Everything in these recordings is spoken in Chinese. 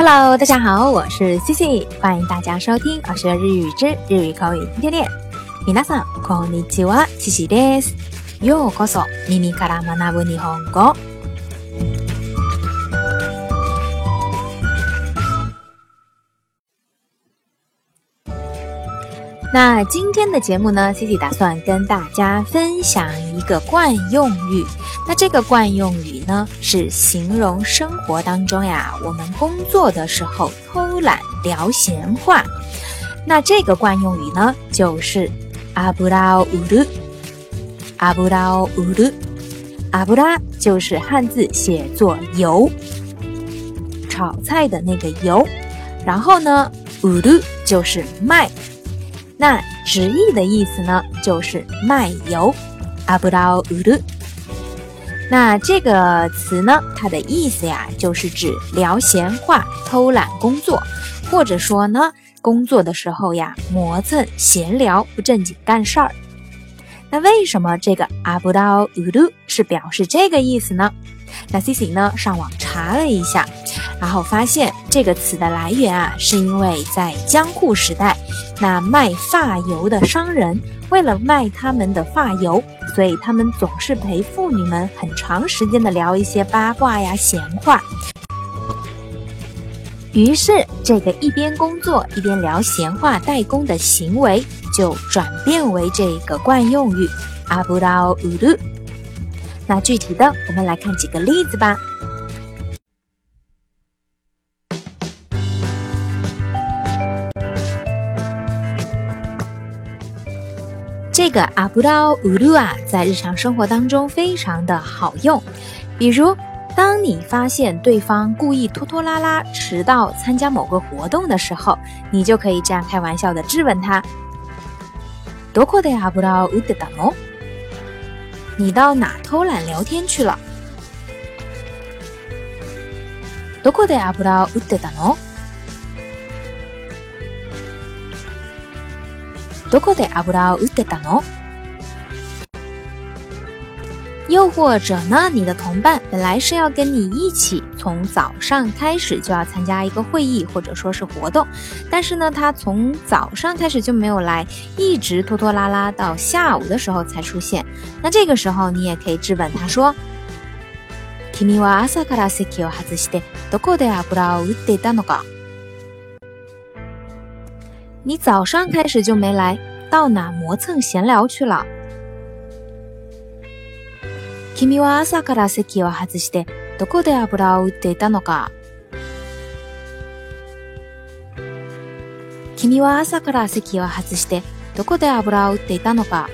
Hello，大家好，我是 Cici，欢迎大家收听我学日语之日语口语天天练。皆さんこんにちは、Cici です。ようこそ耳から学ぶ日本語。 那今天的节目呢，Cici 打算跟大家分享一个惯用语。那这个惯用语呢，是形容生活当中呀，我们工作的时候偷懒聊闲话。那这个惯用语呢，就是阿布拉乌鲁，阿布拉乌鲁，阿布拉就是汉字写作油，炒菜的那个油。然后呢，乌鲁就是麦。那直译的意思呢，就是卖油，阿布拉乌鲁。那这个词呢，它的意思呀，就是指聊闲话、偷懒工作，或者说呢，工作的时候呀，磨蹭闲聊，不正经干事儿。那为什么这个阿布拉乌鲁是表示这个意思呢？那 C C 呢，上网查了一下。然后发现这个词的来源啊，是因为在江户时代，那卖发油的商人为了卖他们的发油，所以他们总是陪妇女们很长时间的聊一些八卦呀、闲话。于是，这个一边工作一边聊闲话代工的行为，就转变为这个惯用语阿布拉乌鲁。那具体的，我们来看几个例子吧。这个阿布拉乌鲁啊，在日常生活当中非常的好用。比如，当你发现对方故意拖拖拉拉迟到参加某个活动的时候，你就可以这样开玩笑的质问他：“どこで阿布拉乌德达诺？你到哪偷懒聊天去了？”どこで阿布拉乌德达诺？どこで油を売ってたの？ 又或者呢，你的同伴本来是要跟你一起从早上开始就要参加一个会议或者说是活动，但是呢，他从早上开始就没有来，一直拖拖拉拉到下午的时候才出现。那这个时候你也可以质问他说：“君は朝から席を外してどこで油を売っていたのか？”你早上开始就没来，到哪磨蹭闲聊去了？ 君は朝から席を外してどこで油を売っていたのか？君は朝から席を外してどこで油を売っていたのか？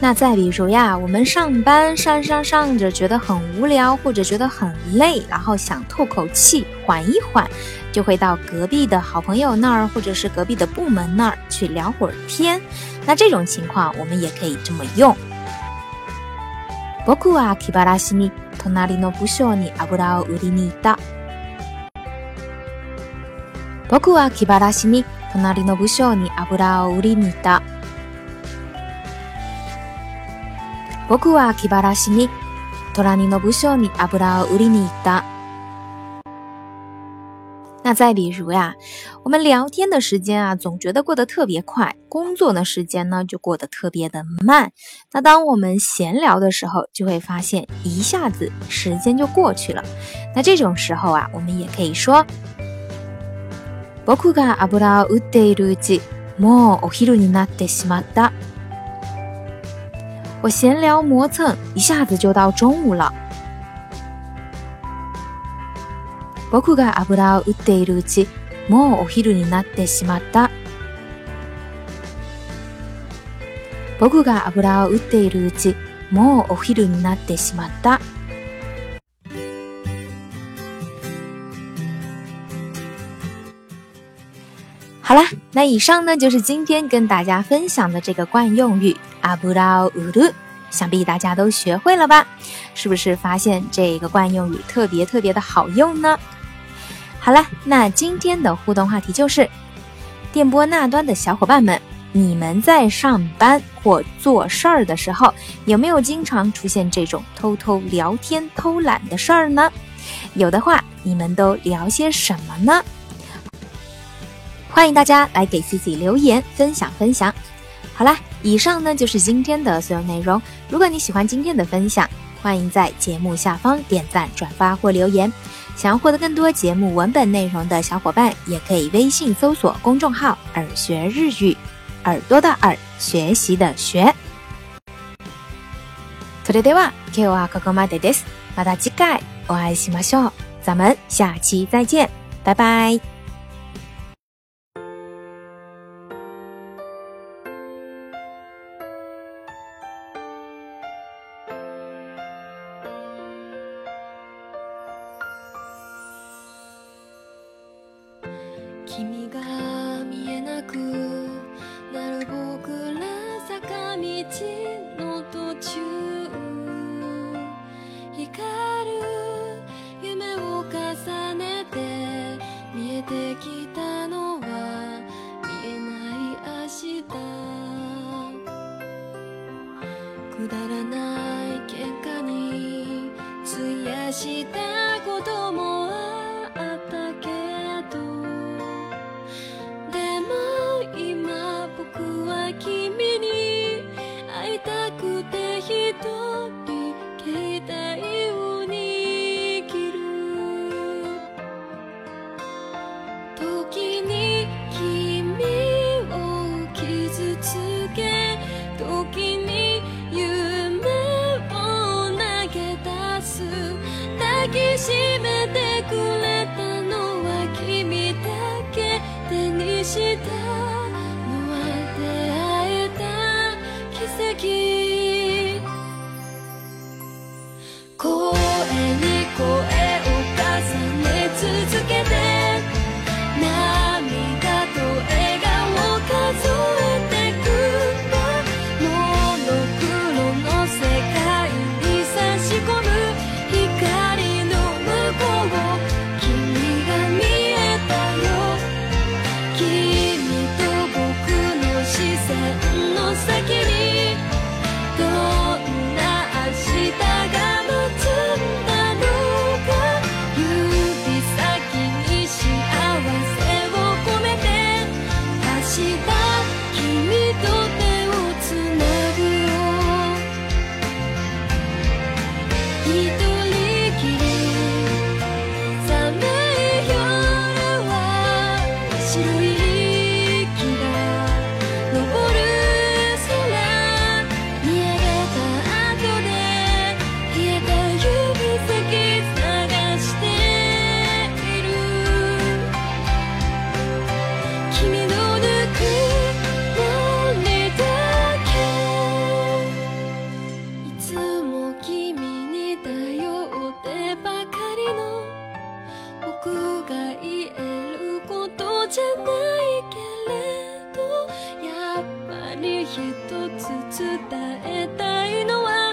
那再比如呀，我们上班上上上着，觉得很无聊，或者觉得很累，然后想透口气，缓一缓，就会到隔壁的好朋友那儿，或者是隔壁的部门那儿去聊会儿天。那这种情况，我们也可以这么用。 僕は気晴らしに隣の部署に油を売りに行った。僕は気晴らしに隣の部署に油を売りに行った。僕は気晴らしに隣の部署に油を売りに行った。那再比如呀，我们聊天的时间啊，总觉得过得特别快；工作的时间呢，就过得特别的慢。那当我们闲聊的时候，就会发现一下子时间就过去了。那这种时候啊，我们也可以说：僕が油を売っているうち、もうお昼になってしまった。我闲聊磨蹭，一下子就到中午了。 僕が油を売っているうち、もうお昼になってしまった。僕が油を売っているうち、もうお昼になってしまった。好了，那以上呢就是今天跟大家分享的这个惯用语阿布拉乌鲁，想必大家都学会了吧？是不是发现这个惯用语特别特别的好用呢？ 好了，那今天的互动话题就是：电波那端的小伙伴们，你们在上班或做事儿的时候，有没有经常出现这种偷偷聊天、偷懒的事儿呢？有的话，你们都聊些什么呢？欢迎大家来给 C C 留言分享分享。好啦，以上呢就是今天的所有内容。如果你喜欢今天的分享，欢迎在节目下方点赞、转发或留言。想要获得更多节目文本内容的小伙伴，也可以微信搜索公众号“耳学日语”，耳朵的耳，学习的学。それでは今日はここまでです。また次回お会いしましょう。咱们下期再见，拜拜。 くだらない喧嘩に費やしたこともひ一つ伝えたいのは